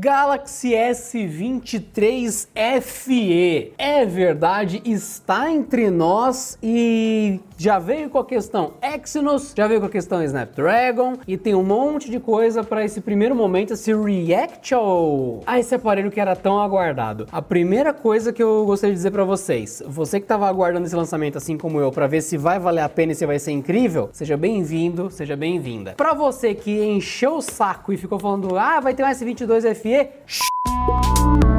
Galaxy S23 FE. É verdade, está entre nós e já veio com a questão Exynos, já veio com a questão Snapdragon e tem um monte de coisa para esse primeiro momento, esse react ao a esse aparelho que era tão aguardado. A primeira coisa que eu gostaria de dizer para vocês, você que estava aguardando esse lançamento assim como eu para ver se vai valer a pena e se vai ser incrível, seja bem-vindo, seja bem-vinda. Para você que encheu o saco e ficou falando: "Ah, vai ter um S22 FE", इसलिए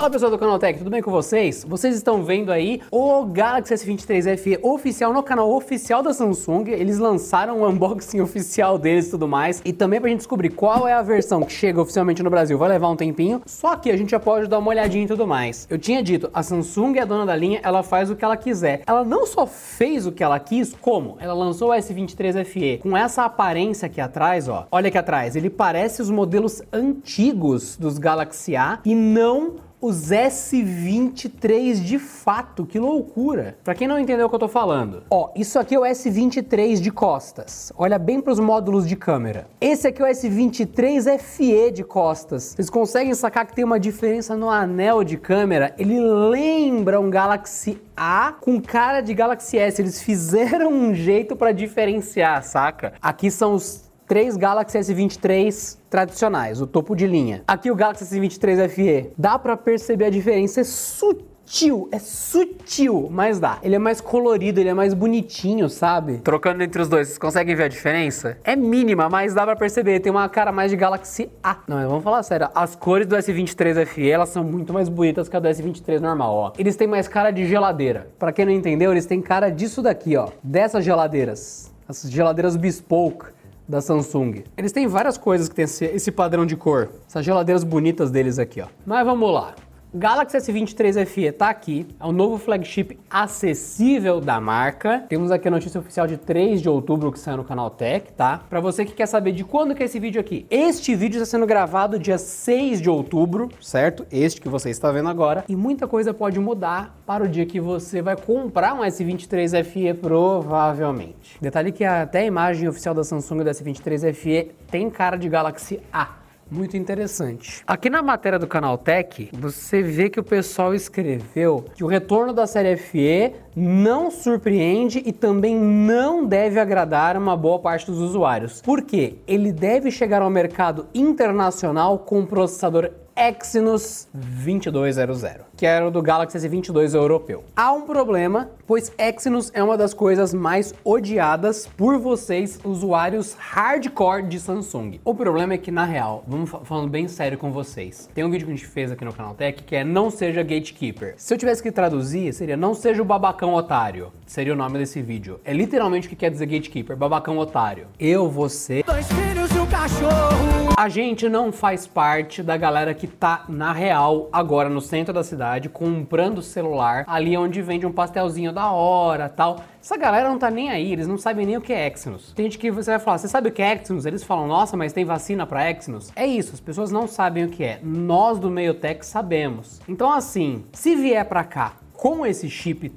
Fala pessoal do canal Tech, tudo bem com vocês? Vocês estão vendo aí o Galaxy S23 FE oficial no canal oficial da Samsung. Eles lançaram o unboxing oficial deles e tudo mais. E também pra gente descobrir qual é a versão que chega oficialmente no Brasil. Vai levar um tempinho, só que a gente já pode dar uma olhadinha e tudo mais. Eu tinha dito, a Samsung é a dona da linha, ela faz o que ela quiser. Ela não só fez o que ela quis, como? Ela lançou o S23 FE com essa aparência aqui atrás, ó. Olha aqui atrás, ele parece os modelos antigos dos Galaxy A e não os S23 de fato, que loucura. Para quem não entendeu o que eu tô falando, ó, isso aqui é o S23 de costas. Olha bem para os módulos de câmera. Esse aqui é o S23 FE de costas. Vocês conseguem sacar que tem uma diferença no anel de câmera? Ele lembra um Galaxy A com cara de Galaxy S. Eles fizeram um jeito para diferenciar, saca? Aqui são os três Galaxy S23 tradicionais, o topo de linha. Aqui o Galaxy S23 FE. Dá para perceber a diferença, é sutil, é sutil, mas dá. Ele é mais colorido, ele é mais bonitinho, sabe? Trocando entre os dois, vocês conseguem ver a diferença? É mínima, mas dá pra perceber, tem uma cara mais de Galaxy A. Não, mas vamos falar sério, as cores do S23 FE, elas são muito mais bonitas que a do S23 normal, ó. Eles têm mais cara de geladeira. Para quem não entendeu, eles têm cara disso daqui, ó, dessas geladeiras. Essas geladeiras bespoke da Samsung. Eles têm várias coisas que tem esse, esse padrão de cor. Essas geladeiras bonitas deles aqui, ó. Mas vamos lá. Galaxy S23 FE tá aqui, é o novo flagship acessível da marca. Temos aqui a notícia oficial de 3 de outubro que saiu no canal Tech, tá? Para você que quer saber de quando que é esse vídeo aqui. Este vídeo está sendo gravado dia 6 de outubro, certo? Este que você está vendo agora. E muita coisa pode mudar para o dia que você vai comprar um S23 FE provavelmente. Detalhe que até a imagem oficial da Samsung do S23 FE tem cara de Galaxy A muito interessante. Aqui na matéria do canal Tech, você vê que o pessoal escreveu que o retorno da série FE não surpreende e também não deve agradar uma boa parte dos usuários. Por quê? Ele deve chegar ao mercado internacional com um processador Exynos 2200, que era o do Galaxy S22 europeu. Há um problema, pois Exynos é uma das coisas mais odiadas por vocês, usuários hardcore de Samsung. O problema é que, na real, vamos falando bem sério com vocês, tem um vídeo que a gente fez aqui no canal Tech que é Não Seja Gatekeeper. Se eu tivesse que traduzir, seria Não Seja o Babacão Otário. Seria o nome desse vídeo. É literalmente o que quer dizer Gatekeeper, Babacão Otário. Eu, você... Dois filhos cachorro! A gente não faz parte da galera que tá na real agora no centro da cidade comprando celular ali onde vende um pastelzinho da hora tal. Essa galera não tá nem aí, eles não sabem nem o que é Exynos. Tem gente que você vai falar, você sabe o que é Exynos? Eles falam, nossa, mas tem vacina para Exynos? É isso, as pessoas não sabem o que é. Nós do meio tech sabemos. Então assim, se vier para cá com esse chip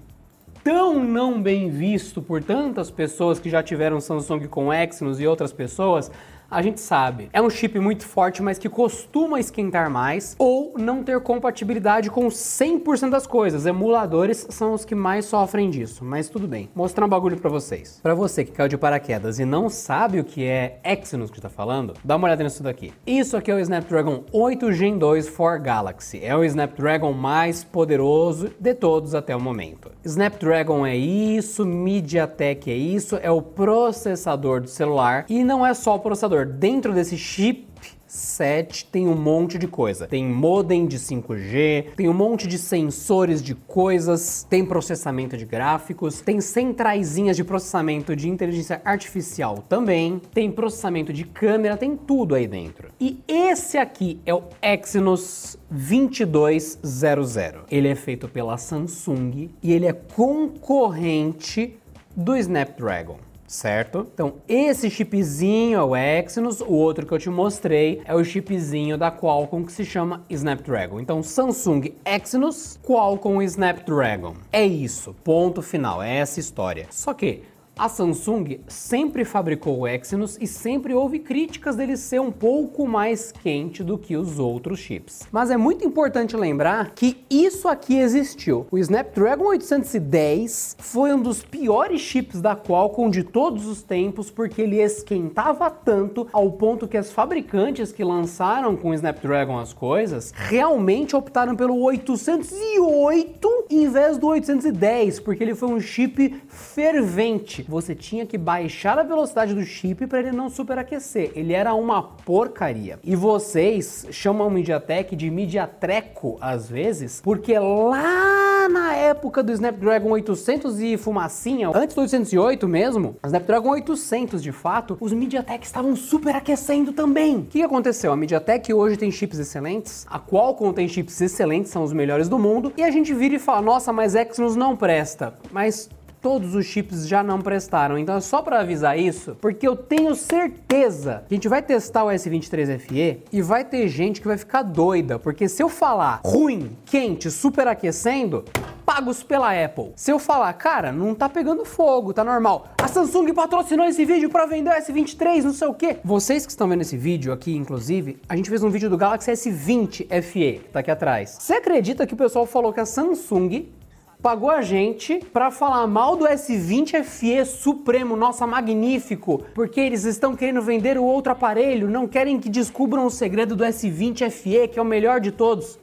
tão não bem visto por tantas pessoas que já tiveram Samsung com Exynos e outras pessoas, a gente sabe. É um chip muito forte, mas que costuma esquentar mais ou não ter compatibilidade com 100% das coisas. Emuladores são os que mais sofrem disso, mas tudo bem. Vou mostrar um bagulho para vocês. Para você que caiu de paraquedas e não sabe o que é Exynos que está falando, dá uma olhada nisso daqui. Isso aqui é o Snapdragon 8 Gen 2 for Galaxy. É o Snapdragon mais poderoso de todos até o momento. Snapdragon é isso, MediaTek é isso, é o processador do celular e não é só o processador dentro desse chip 7 tem um monte de coisa. Tem modem de 5G, tem um monte de sensores de coisas, tem processamento de gráficos, tem centraisinhas de processamento de inteligência artificial também, tem processamento de câmera, tem tudo aí dentro. E esse aqui é o Exynos 2200. Ele é feito pela Samsung e ele é concorrente do Snapdragon certo? Então, esse chipzinho é o Exynos, o outro que eu te mostrei é o chipzinho da Qualcomm que se chama Snapdragon. Então, Samsung Exynos, Qualcomm Snapdragon. É isso, ponto final, é essa história. Só que A Samsung sempre fabricou o Exynos e sempre houve críticas dele ser um pouco mais quente do que os outros chips. Mas é muito importante lembrar que isso aqui existiu. O Snapdragon 810 foi um dos piores chips da Qualcomm de todos os tempos porque ele esquentava tanto ao ponto que as fabricantes que lançaram com o Snapdragon as coisas realmente optaram pelo 808 em vez do 810, porque ele foi um chip fervente você tinha que baixar a velocidade do chip para ele não superaquecer. Ele era uma porcaria. E vocês chamam o MediaTek de MediaTreco às vezes, porque lá na época do Snapdragon 800 e fumacinha, antes do 808 mesmo, Snapdragon 800 de fato, os MediaTek estavam superaquecendo também. O que aconteceu? A MediaTek hoje tem chips excelentes, a Qualcomm tem chips excelentes, são os melhores do mundo, e a gente vira e fala: "Nossa, mas Exynos não presta". Mas todos os chips já não prestaram. Então é só para avisar isso, porque eu tenho certeza que a gente vai testar o S23 FE e vai ter gente que vai ficar doida, porque se eu falar ruim, quente, superaquecendo, pagos pela Apple. Se eu falar, cara, não tá pegando fogo, tá normal. A Samsung patrocinou esse vídeo para vender o S23, não sei o quê. Vocês que estão vendo esse vídeo aqui, inclusive, a gente fez um vídeo do Galaxy S20 FE, tá aqui atrás. Você acredita que o pessoal falou que a Samsung pagou a gente para falar mal do S20 FE Supremo, nossa, magnífico, porque eles estão querendo vender o outro aparelho, não querem que descubram o segredo do S20 FE, que é o melhor de todos.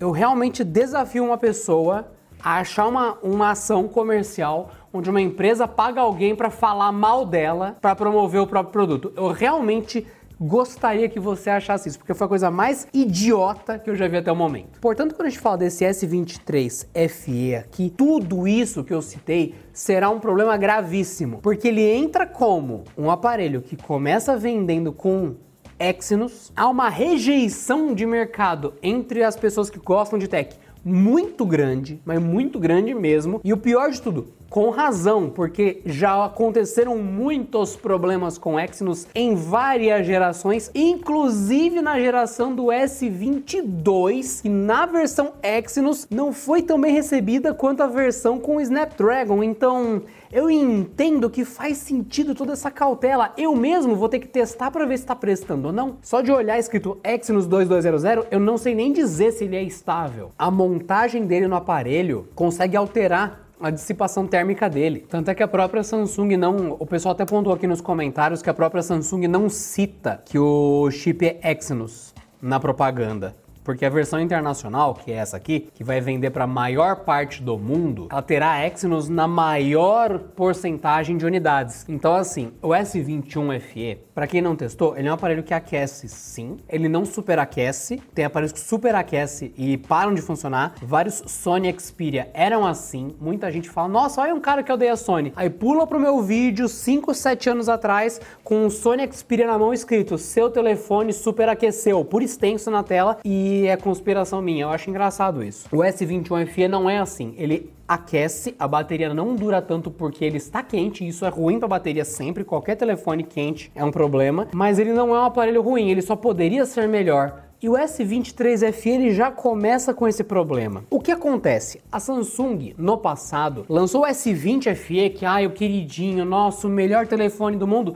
Eu realmente desafio uma pessoa a achar uma, uma ação comercial onde uma empresa paga alguém para falar mal dela para promover o próprio produto. Eu realmente gostaria que você achasse isso, porque foi a coisa mais idiota que eu já vi até o momento. Portanto, quando a gente fala desse S23 FE aqui, tudo isso que eu citei será um problema gravíssimo, porque ele entra como um aparelho que começa vendendo com Exynos, há uma rejeição de mercado entre as pessoas que gostam de tech muito grande, mas muito grande mesmo. E o pior de tudo, com razão, porque já aconteceram muitos problemas com Exynos em várias gerações, inclusive na geração do S22, que na versão Exynos não foi tão bem recebida quanto a versão com Snapdragon. Então, eu entendo que faz sentido toda essa cautela. Eu mesmo vou ter que testar para ver se está prestando ou não. Só de olhar escrito Exynos 2200, eu não sei nem dizer se ele é estável. A montagem dele no aparelho consegue alterar a dissipação térmica dele. Tanto é que a própria Samsung não. O pessoal até pontuou aqui nos comentários que a própria Samsung não cita que o chip é Exynos na propaganda. Porque a versão internacional, que é essa aqui, que vai vender para a maior parte do mundo, ela terá Exynos na maior porcentagem de unidades. Então, assim, o S21 FE, para quem não testou, ele é um aparelho que aquece sim, ele não superaquece, tem aparelhos que superaquece e param de funcionar. Vários Sony Xperia eram assim. Muita gente fala: "Nossa, olha um cara que odeia Sony". Aí pula pro meu vídeo 5, 7 anos atrás com um Sony Xperia na mão escrito: "Seu telefone superaqueceu", por extenso na tela e é conspiração minha. Eu acho engraçado isso. O S21 FE não é assim. Ele aquece, a bateria não dura tanto porque ele está quente, isso é ruim para a bateria sempre, qualquer telefone quente é um problema, mas ele não é um aparelho ruim, ele só poderia ser melhor. E o S23 FE ele já começa com esse problema. O que acontece? A Samsung, no passado, lançou o S20 FE, que, ah, o queridinho, nosso melhor telefone do mundo.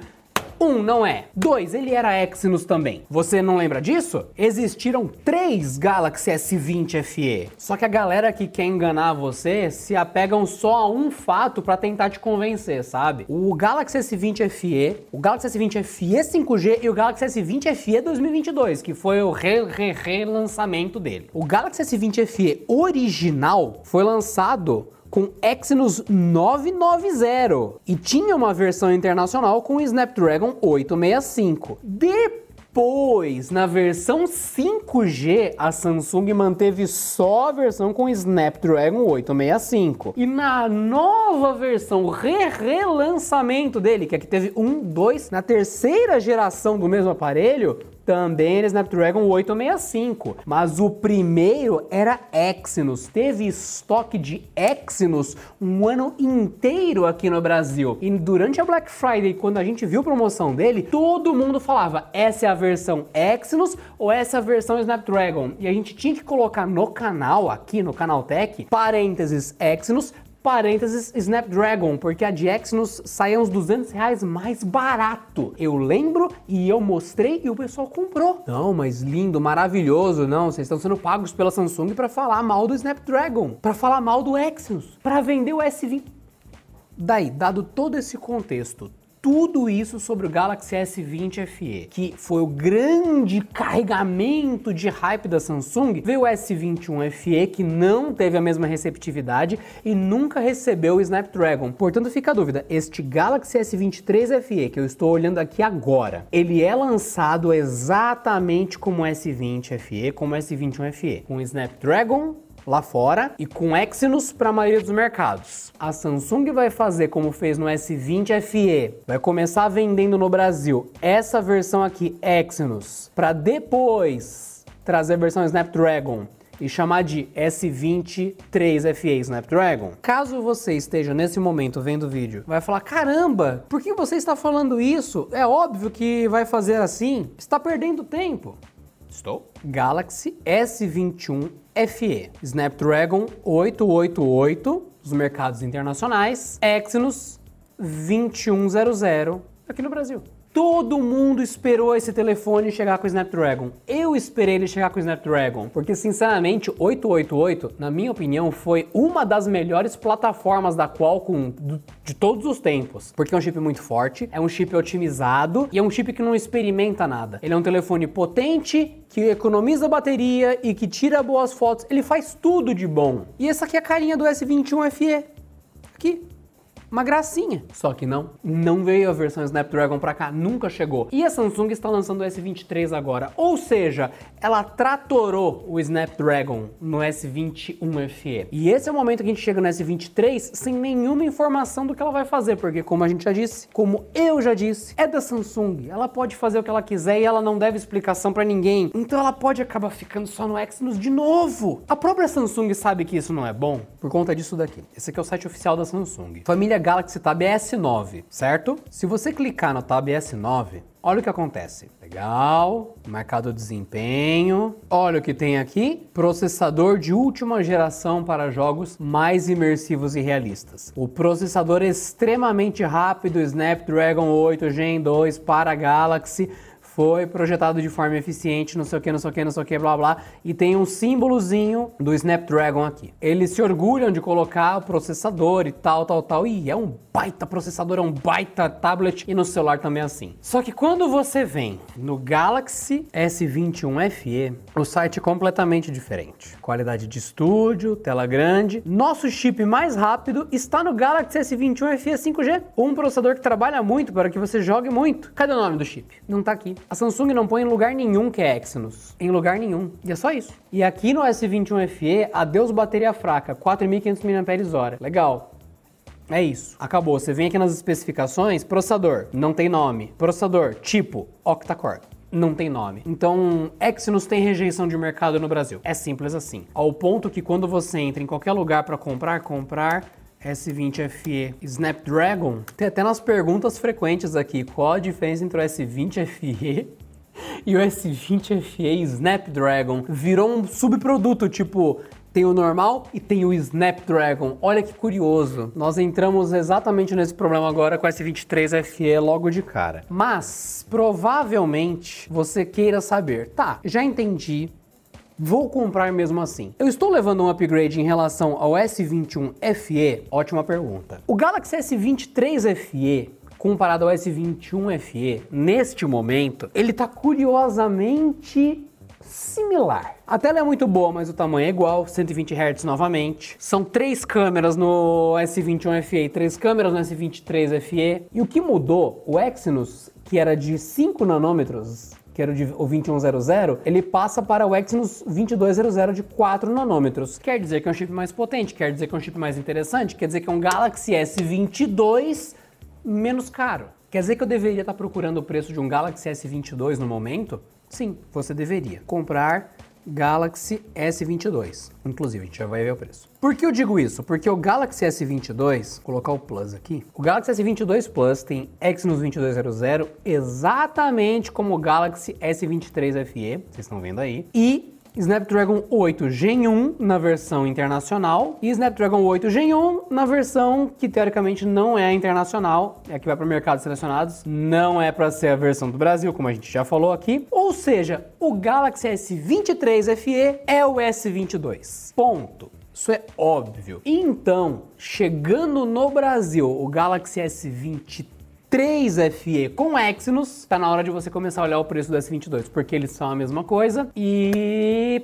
Um, não é. Dois, ele era Exynos também. Você não lembra disso? Existiram três Galaxy S20 FE. Só que a galera que quer enganar você se apegam só a um fato para tentar te convencer, sabe? O Galaxy S20 FE, o Galaxy S20 FE 5G e o Galaxy S20 FE 2022, que foi o relançamento re, re dele. O Galaxy S20 FE original foi lançado com Exynos 990 e tinha uma versão internacional com Snapdragon 865. Depois, na versão 5G, a Samsung manteve só a versão com Snapdragon 865. E na nova versão, re-relançamento dele, que aqui teve um, dois, na terceira geração do mesmo aparelho, também era Snapdragon 865, mas o primeiro era Exynos. Teve estoque de Exynos um ano inteiro aqui no Brasil. E durante a Black Friday, quando a gente viu a promoção dele, todo mundo falava: essa é a versão Exynos ou essa é a versão Snapdragon? E a gente tinha que colocar no canal, aqui no canal Tech, parênteses Exynos, parênteses Snapdragon, porque a de Exynos saía uns 200 reais mais barato. Eu lembro e eu mostrei e o pessoal comprou. Não, mas lindo, maravilhoso, não, vocês estão sendo pagos pela Samsung para falar mal do Snapdragon, para falar mal do Exynos, para vender o S20. Daí, dado todo esse contexto, tudo isso sobre o Galaxy S20 FE, que foi o grande carregamento de hype da Samsung, veio o S21 FE que não teve a mesma receptividade e nunca recebeu o Snapdragon. Portanto, fica a dúvida, este Galaxy S23 FE que eu estou olhando aqui agora, ele é lançado exatamente como o S20 FE, como o S21 FE, com Snapdragon lá fora e com Exynos para a maioria dos mercados. A Samsung vai fazer como fez no S20 FE, vai começar vendendo no Brasil essa versão aqui Exynos para depois trazer a versão Snapdragon e chamar de S23 FE Snapdragon. Caso você esteja nesse momento vendo o vídeo, vai falar: "Caramba, por que você está falando isso? É óbvio que vai fazer assim. Está perdendo tempo." Estou. Galaxy S21 FE, Snapdragon 888 dos mercados internacionais, Exynos 2100 aqui no Brasil. Todo mundo esperou esse telefone chegar com o Snapdragon. Eu esperei ele chegar com o Snapdragon, porque sinceramente, 888, na minha opinião, foi uma das melhores plataformas da Qualcomm de todos os tempos, porque é um chip muito forte, é um chip otimizado e é um chip que não experimenta nada. Ele é um telefone potente, que economiza bateria e que tira boas fotos. Ele faz tudo de bom. E essa aqui é a carinha do S21 FE. Aqui, uma gracinha. Só que não, não veio a versão Snapdragon para cá, nunca chegou. E a Samsung está lançando o S23 agora, ou seja, ela tratorou o Snapdragon no S21 FE. E esse é o momento que a gente chega no S23 sem nenhuma informação do que ela vai fazer, porque como a gente já disse, como eu já disse, é da Samsung. Ela pode fazer o que ela quiser e ela não deve explicação para ninguém. Então ela pode acabar ficando só no Exynos de novo. A própria Samsung sabe que isso não é bom por conta disso daqui. Esse aqui é o site oficial da Samsung. Família Galaxy Tab S9, certo? Se você clicar no Tab S9, olha o que acontece. Legal, mercado desempenho. Olha o que tem aqui: processador de última geração para jogos mais imersivos e realistas. O processador extremamente rápido Snapdragon 8 Gen 2 para Galaxy foi projetado de forma eficiente, não sei o que, não sei o que, não sei o que, blá blá, e tem um símbolozinho do Snapdragon aqui. Eles se orgulham de colocar o processador e tal, tal, tal, e é um baita processador, é um baita tablet, e no celular também é assim. Só que quando você vem no Galaxy S21 FE, o site é completamente diferente. Qualidade de estúdio, tela grande. Nosso chip mais rápido está no Galaxy S21 FE 5G, um processador que trabalha muito para que você jogue muito. Cadê o nome do chip? Não tá aqui. A Samsung não põe em lugar nenhum que é Exynos. Em lugar nenhum. E é só isso. E aqui no S21 FE, adeus bateria fraca, 4.500 mAh. Legal. É isso. Acabou. Você vem aqui nas especificações, processador, não tem nome. Processador, tipo, octa-core não tem nome. Então, Exynos tem rejeição de mercado no Brasil. É simples assim. Ao ponto que quando você entra em qualquer lugar para comprar, comprar S20 FE Snapdragon, tem até nas perguntas frequentes aqui, qual a diferença entre o S20 FE e o S20 FE Snapdragon? Virou um subproduto, tipo, tem o normal e tem o Snapdragon. Olha que curioso. Nós entramos exatamente nesse problema agora com o S23 FE logo de cara. Mas provavelmente você queira saber, tá, já entendi Vou comprar mesmo assim. Eu estou levando um upgrade em relação ao S21 FE? Ótima pergunta. O Galaxy S23 FE comparado ao S21 FE, neste momento, ele está curiosamente similar. A tela é muito boa, mas o tamanho é igual, 120 Hz novamente. São três câmeras no S21 FE e três câmeras no S23 FE. E o que mudou, o Exynos, que era de 5 nanômetros, que era o 2100, ele passa para o Exynos 2200 de 4 nanômetros. Quer dizer que é um chip mais potente, quer dizer que é um chip mais interessante, quer dizer que é um Galaxy S22 menos caro. Quer dizer que eu deveria estar procurando o preço de um Galaxy S22 no momento? Sim, você deveria comprar Galaxy S22. Inclusive, a gente já vai ver o preço. Por que eu digo isso? Porque o Galaxy S22, vou colocar o Plus aqui, o Galaxy S22 Plus tem Exynos 2200 exatamente como o Galaxy S23 FE, vocês estão vendo aí, e Snapdragon 8 Gen 1 na versão internacional e Snapdragon 8 Gen 1 na versão que teoricamente não é internacional, é que vai para mercados selecionados, não é para ser a versão do Brasil, como a gente já falou aqui. Ou seja, o Galaxy S23 FE é o S22. Ponto. Isso é óbvio. Então, chegando no Brasil, o Galaxy S23 3FE com Exynos, tá na hora de você começar a olhar o preço do S22, porque eles são a mesma coisa e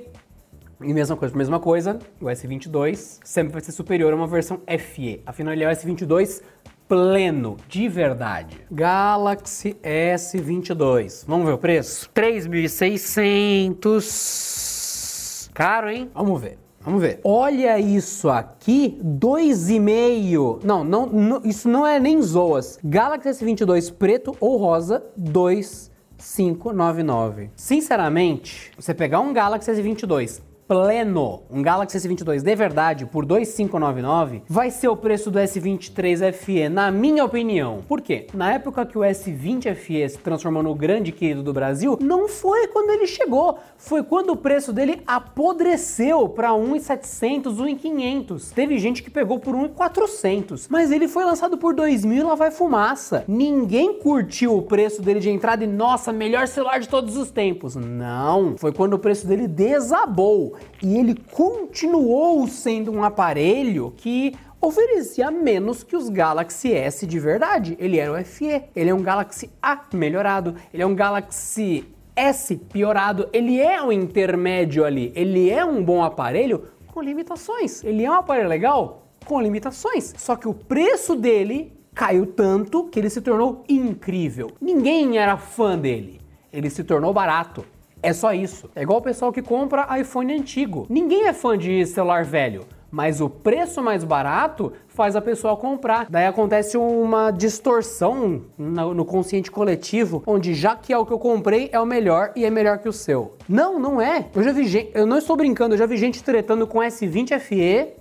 e mesma coisa, mesma coisa, o S22 sempre vai ser superior a uma versão FE. Afinal, ele é o S22 pleno, de verdade. Galaxy S22. Vamos ver o preço? 3.600. Caro, hein? Vamos ver. Vamos ver. Olha isso aqui, 2,5. Não, não, não, isso não é nem zoas. Galaxy S22 preto ou rosa, 2,599. Sinceramente, você pegar um Galaxy S22 pleno, um Galaxy S22 de verdade por 2.599, vai ser o preço do S23 FE, na minha opinião. Por quê? Na época que o S20 FE se transformou no grande querido do Brasil, não foi quando ele chegou, foi quando o preço dele apodreceu para 1.700, 1.500. Teve gente que pegou por 1.400, mas ele foi lançado por 2.000 e lá vai fumaça. Ninguém curtiu o preço dele de entrada e nossa, melhor celular de todos os tempos. Não, foi quando o preço dele desabou e ele continuou sendo um aparelho que oferecia menos que os Galaxy S de verdade. Ele era o FE, ele é um Galaxy A melhorado, ele é um Galaxy S piorado, ele é um intermédio ali, ele é um bom aparelho com limitações. Ele é um aparelho legal com limitações, só que o preço dele caiu tanto que ele se tornou incrível. Ninguém era fã dele. Ele se tornou barato. É só isso. É igual o pessoal que compra iPhone antigo. Ninguém é fã de celular velho mas o preço mais barato faz a pessoa comprar. Daí acontece uma distorção no consciente coletivo, onde já que é o que eu comprei é o melhor e é melhor que o seu. Não, não é. Eu já vi gente, eu não estou brincando, eu já vi gente tretando com S20 FE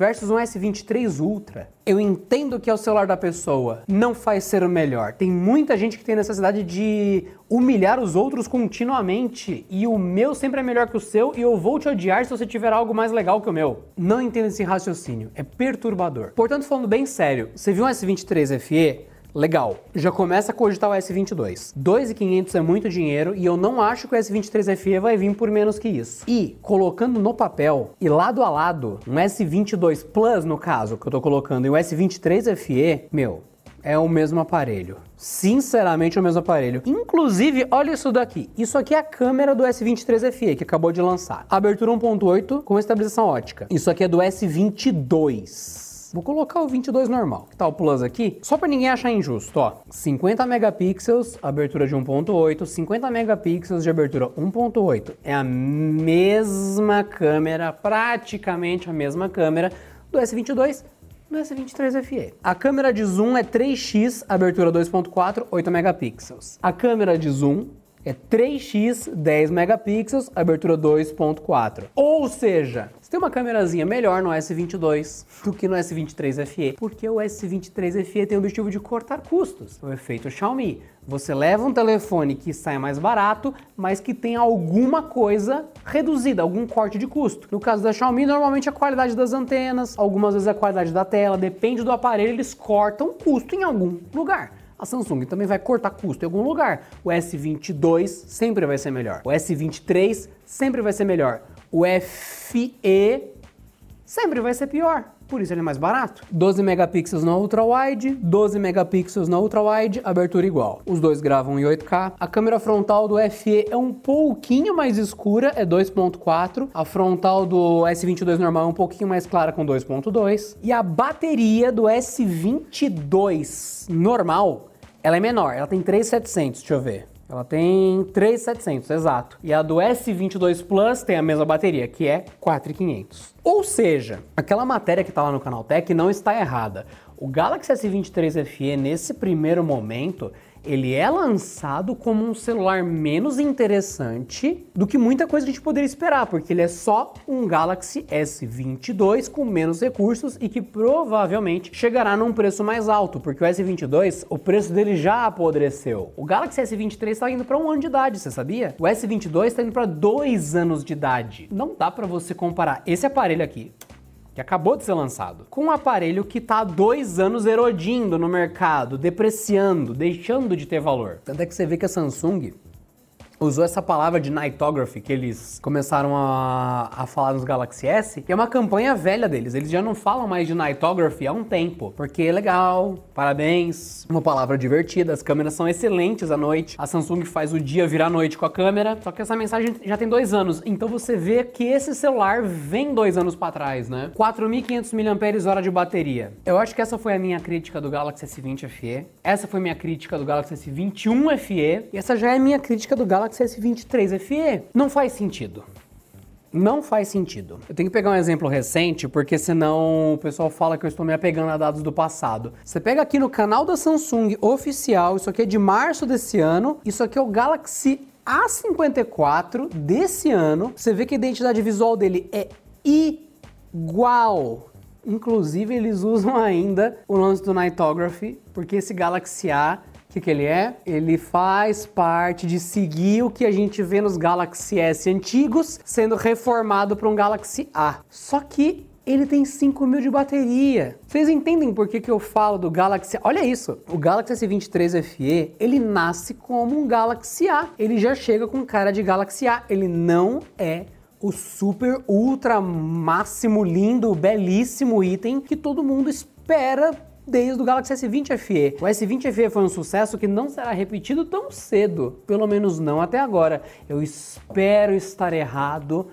versus um S23 Ultra. Eu entendo que é o celular da pessoa, não faz ser o melhor. Tem muita gente que tem necessidade de humilhar os outros continuamente e o meu sempre é melhor que o seu e eu vou te odiar se você tiver algo mais legal que o meu. Não entendo esse raciocínio, é perturbador. Portanto, falando bem sério, você viu um S23 FE? Legal, já começa a cogitar o S22. 2.500 é muito dinheiro e eu não acho que o S23 FE vai vir por menos que isso. E colocando no papel e lado a lado, um S22 Plus no caso que eu tô colocando e o S23 FE, meu, é o mesmo aparelho. Sinceramente, é o mesmo aparelho. Inclusive, olha isso daqui. Isso aqui é a câmera do S23 FE que acabou de lançar. Abertura 1.8 com estabilização ótica. Isso aqui é do S22. Vou colocar o 22 normal. Que tá o plus aqui? Só para ninguém achar injusto, ó. 50 megapixels, abertura de 1.8, 50 megapixels de abertura 1.8. É a mesma câmera, praticamente a mesma câmera do S22 no S23 FE. A câmera de zoom é 3x, abertura 2.4, 8 megapixels. A câmera de zoom é 3x 10 megapixels, abertura 2.4. Ou seja, você tem uma câmerazinha melhor no S22 do que no S23 FE, porque o S23 FE tem o objetivo de cortar custos. O efeito Xiaomi. Você leva um telefone que sai mais barato, mas que tem alguma coisa reduzida, algum corte de custo. No caso da Xiaomi, normalmente a qualidade das antenas, algumas vezes a qualidade da tela, depende do aparelho, eles cortam custo em algum lugar a Samsung também vai cortar custo em algum lugar. O S22 sempre vai ser melhor. O S23 sempre vai ser melhor. O FE sempre vai ser pior. Por isso ele é mais barato. 12 megapixels na ultra wide, 12 megapixels na ultra wide, abertura igual. Os dois gravam em 8K. A câmera frontal do FE é um pouquinho mais escura, é 2.4. A frontal do S22 normal é um pouquinho mais clara com 2.2. E a bateria do S22 normal ela é menor, ela tem 3.700, deixa eu ver. Ela tem 3.700, exato. E a do S22 Plus tem a mesma bateria, que é 4.500. Ou seja, aquela matéria que está lá no Canal Tech não está errada. O Galaxy S23 FE, nesse primeiro momento, ele é lançado como um celular menos interessante do que muita coisa que a gente poderia esperar, porque ele é só um Galaxy S22 com menos recursos e que provavelmente chegará num preço mais alto, porque o S22, o preço dele já apodreceu. O Galaxy S23 está indo para um ano de idade, você sabia? O S22 está indo para dois anos de idade. Não dá para você comparar esse aparelho aqui que acabou de ser lançado, com um aparelho que está há dois anos erodindo no mercado, depreciando, deixando de ter valor. Tanto é que você vê que a Samsung usou essa palavra de nightography que eles começaram a, a falar nos Galaxy S, que é uma campanha velha deles. Eles já não falam mais de nightography há um tempo, porque é legal, parabéns, uma palavra divertida, as câmeras são excelentes à noite, a Samsung faz o dia virar noite com a câmera, só que essa mensagem já tem dois anos, então você vê que esse celular vem dois anos para trás, né? 4.500 mAh de bateria. Eu acho que essa foi a minha crítica do Galaxy S20 FE, essa foi minha crítica do Galaxy S21 FE, e essa já é minha crítica do Galaxy Galaxy S23 FE. Não faz sentido. Não faz sentido. Eu tenho que pegar um exemplo recente, porque senão o pessoal fala que eu estou me apegando a dados do passado. Você pega aqui no canal da Samsung oficial, isso aqui é de março desse ano, isso aqui é o Galaxy A54 desse ano. Você vê que a identidade visual dele é igual. Inclusive, eles usam ainda o lance do Nightography, porque esse Galaxy A o que, que ele é? Ele faz parte de seguir o que a gente vê nos Galaxy S antigos, sendo reformado para um Galaxy A. Só que ele tem 5 mil de bateria. Vocês entendem por que, que eu falo do Galaxy? Olha isso, o Galaxy S23 FE, ele nasce como um Galaxy A. Ele já chega com cara de Galaxy A. Ele não é o super, ultra, máximo, lindo, belíssimo item que todo mundo espera desde o Galaxy S20 FE. O S20 FE foi um sucesso que não será repetido tão cedo, pelo menos não até agora. Eu espero estar errado.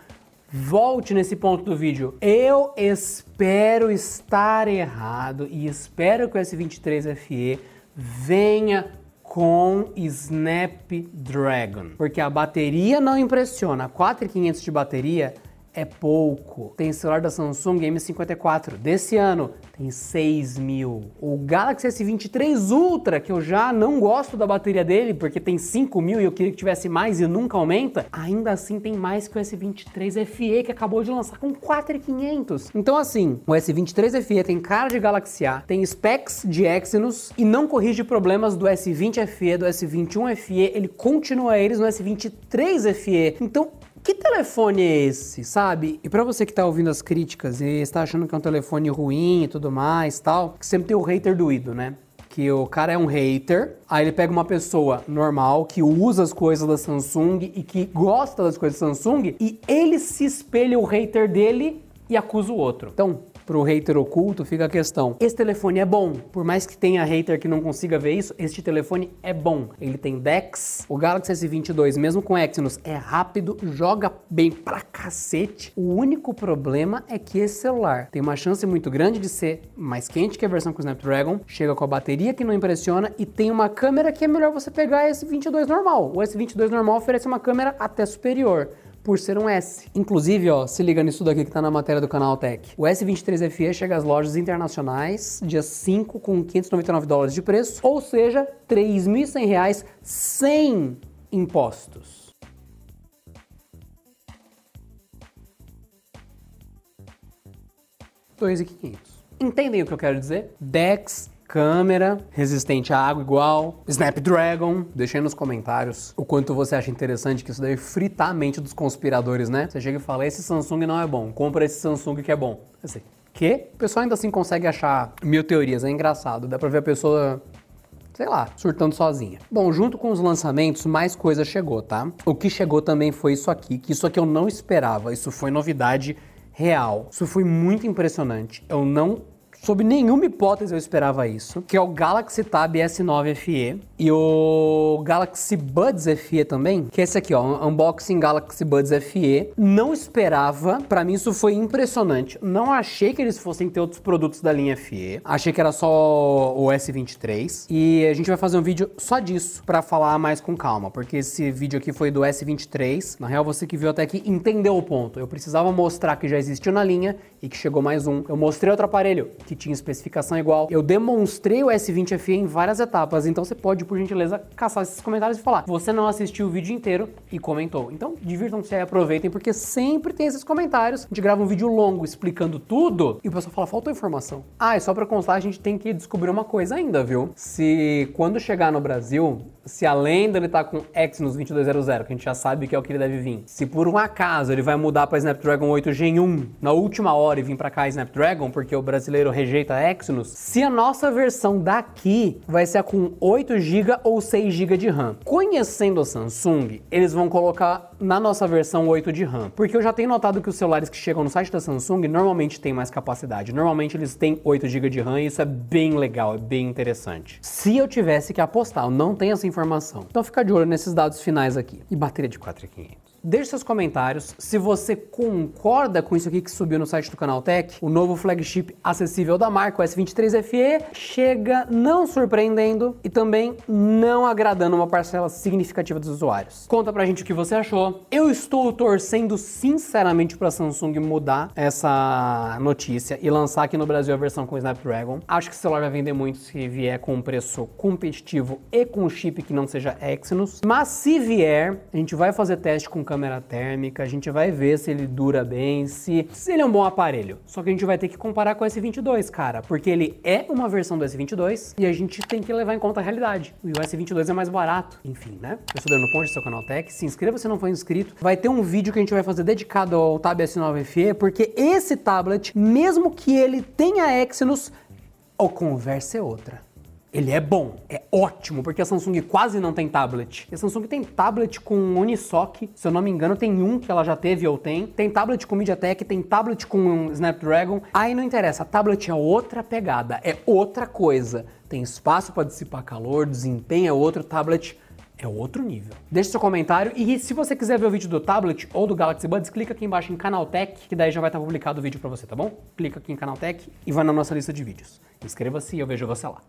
Volte nesse ponto do vídeo. Eu espero estar errado e espero que o S23 FE venha com Snapdragon, porque a bateria não impressiona. 4.500 de bateria é pouco. Tem celular da Samsung M54 desse ano, tem 6 mil. O Galaxy S23 Ultra, que eu já não gosto da bateria dele, porque tem 5 mil e eu queria que tivesse mais e nunca aumenta, ainda assim tem mais que o S23 FE, que acabou de lançar com 4,500. Então assim, o S23 FE tem cara de Galaxy A, tem specs de Exynos e não corrige problemas do S20 FE, do S21 FE, ele continua eles no S23 FE. Então que telefone é esse, sabe? E para você que tá ouvindo as críticas e está achando que é um telefone ruim e tudo mais, tal, que sempre tem o hater doído, né? que o cara é um hater, aí ele pega uma pessoa normal que usa as coisas da Samsung e que gosta das coisas da Samsung e ele se espelha o hater dele e acusa o outro. Então, pro hater oculto, fica a questão. Esse telefone é bom. Por mais que tenha hater que não consiga ver isso, este telefone é bom. Ele tem DeX, o Galaxy S22, mesmo com Exynos, é rápido, joga bem pra cacete. O único problema é que esse celular tem uma chance muito grande de ser mais quente que a versão com Snapdragon, chega com a bateria que não impressiona e tem uma câmera que é melhor você pegar esse 22 normal. O S22 normal oferece uma câmera até superior por ser um S. Inclusive, ó, se liga nisso daqui que tá na matéria do canal Tech. O S23 FE chega às lojas internacionais dia 5 com 599 dólares de preço, ou seja, 3.100 reais sem impostos. Dois e Entendem o que eu quero dizer? Dex câmera, resistente à água igual, Snapdragon. Deixei nos comentários o quanto você acha interessante que isso deve fritar a mente dos conspiradores, né? Você chega e fala, esse Samsung não é bom, compra esse Samsung que é bom. Assim, que? O pessoal ainda assim consegue achar mil teorias, é engraçado. Dá pra ver a pessoa sei lá, surtando sozinha. Bom, junto com os lançamentos, mais coisa chegou, tá? O que chegou também foi isso aqui, que isso aqui eu não esperava, isso foi novidade real. Isso foi muito impressionante. Eu não Sob nenhuma hipótese eu esperava isso, que é o Galaxy Tab S9 FE e o Galaxy Buds FE também, que é esse aqui, ó, Unboxing Galaxy Buds FE. Não esperava, para mim isso foi impressionante. Não achei que eles fossem ter outros produtos da linha FE. Achei que era só o S23 e a gente vai fazer um vídeo só disso para falar mais com calma, porque esse vídeo aqui foi do S23. Na real, você que viu até aqui entendeu o ponto. Eu precisava mostrar que já existiu na linha e que chegou mais um. Eu mostrei outro aparelho que tinha especificação igual. Eu demonstrei o S20 FE em várias etapas, então você pode, por gentileza, caçar esses comentários e falar: você não assistiu o vídeo inteiro e comentou. Então, divirtam-se aproveitem, porque sempre tem esses comentários. A gente grava um vídeo longo explicando tudo e o pessoal fala: faltou informação. Ah, e só pra constar, a gente tem que descobrir uma coisa ainda, viu? Se quando chegar no Brasil, se além dele tá com Exynos 2200, que a gente já sabe que é o que ele deve vir, se por um acaso ele vai mudar para Snapdragon 8 Gen 1 na última hora e vir para cá Snapdragon, porque o brasileiro rejeita Exynos, se a nossa versão daqui vai ser com 8 GB ou 6 GB de RAM. Conhecendo a Samsung, eles vão colocar na nossa versão 8 de RAM, porque eu já tenho notado que os celulares que chegam no site da Samsung normalmente têm mais capacidade. Normalmente eles têm 8 GB de RAM e isso é bem legal, é bem interessante. Se eu tivesse que apostar, eu não tenho essa informação. Então fica de olho nesses dados finais aqui. E bateria de 4500. Deixe seus comentários se você concorda com isso aqui que subiu no site do Canal Tech. O novo flagship acessível da marca, o S23 FE, chega não surpreendendo e também não agradando uma parcela significativa dos usuários. Conta pra gente o que você achou. Eu estou torcendo sinceramente pra Samsung mudar essa notícia e lançar aqui no Brasil a versão com Snapdragon. Acho que o celular vai vender muito se vier com um preço competitivo e com um chip que não seja Exynos. Mas se vier, a gente vai fazer teste com câmera térmica, a gente vai ver se ele dura bem, se, se ele é um bom aparelho. Só que a gente vai ter que comparar com o S22, cara, porque ele é uma versão do S22 e a gente tem que levar em conta a realidade. E o S22 é mais barato. Enfim, né? Eu sou Dano Ponte, seu canal Tech. Se inscreva se não for inscrito. Vai ter um vídeo que a gente vai fazer dedicado ao Tab S9 FE, porque esse tablet, mesmo que ele tenha Exynos, a conversa é outra. Ele é bom, é ótimo, porque a Samsung quase não tem tablet. E a Samsung tem tablet com Unisoc, se eu não me engano, tem um que ela já teve ou tem. Tem tablet com MediaTek, tem tablet com Snapdragon. Aí não interessa, tablet é outra pegada, é outra coisa. Tem espaço para dissipar calor, desempenho é outro, tablet é outro nível. Deixe seu comentário e se você quiser ver o vídeo do tablet ou do Galaxy Buds, clica aqui embaixo em Canaltech, que daí já vai estar publicado o vídeo para você, tá bom? Clica aqui em Canaltech e vai na nossa lista de vídeos. Inscreva-se e eu vejo você lá.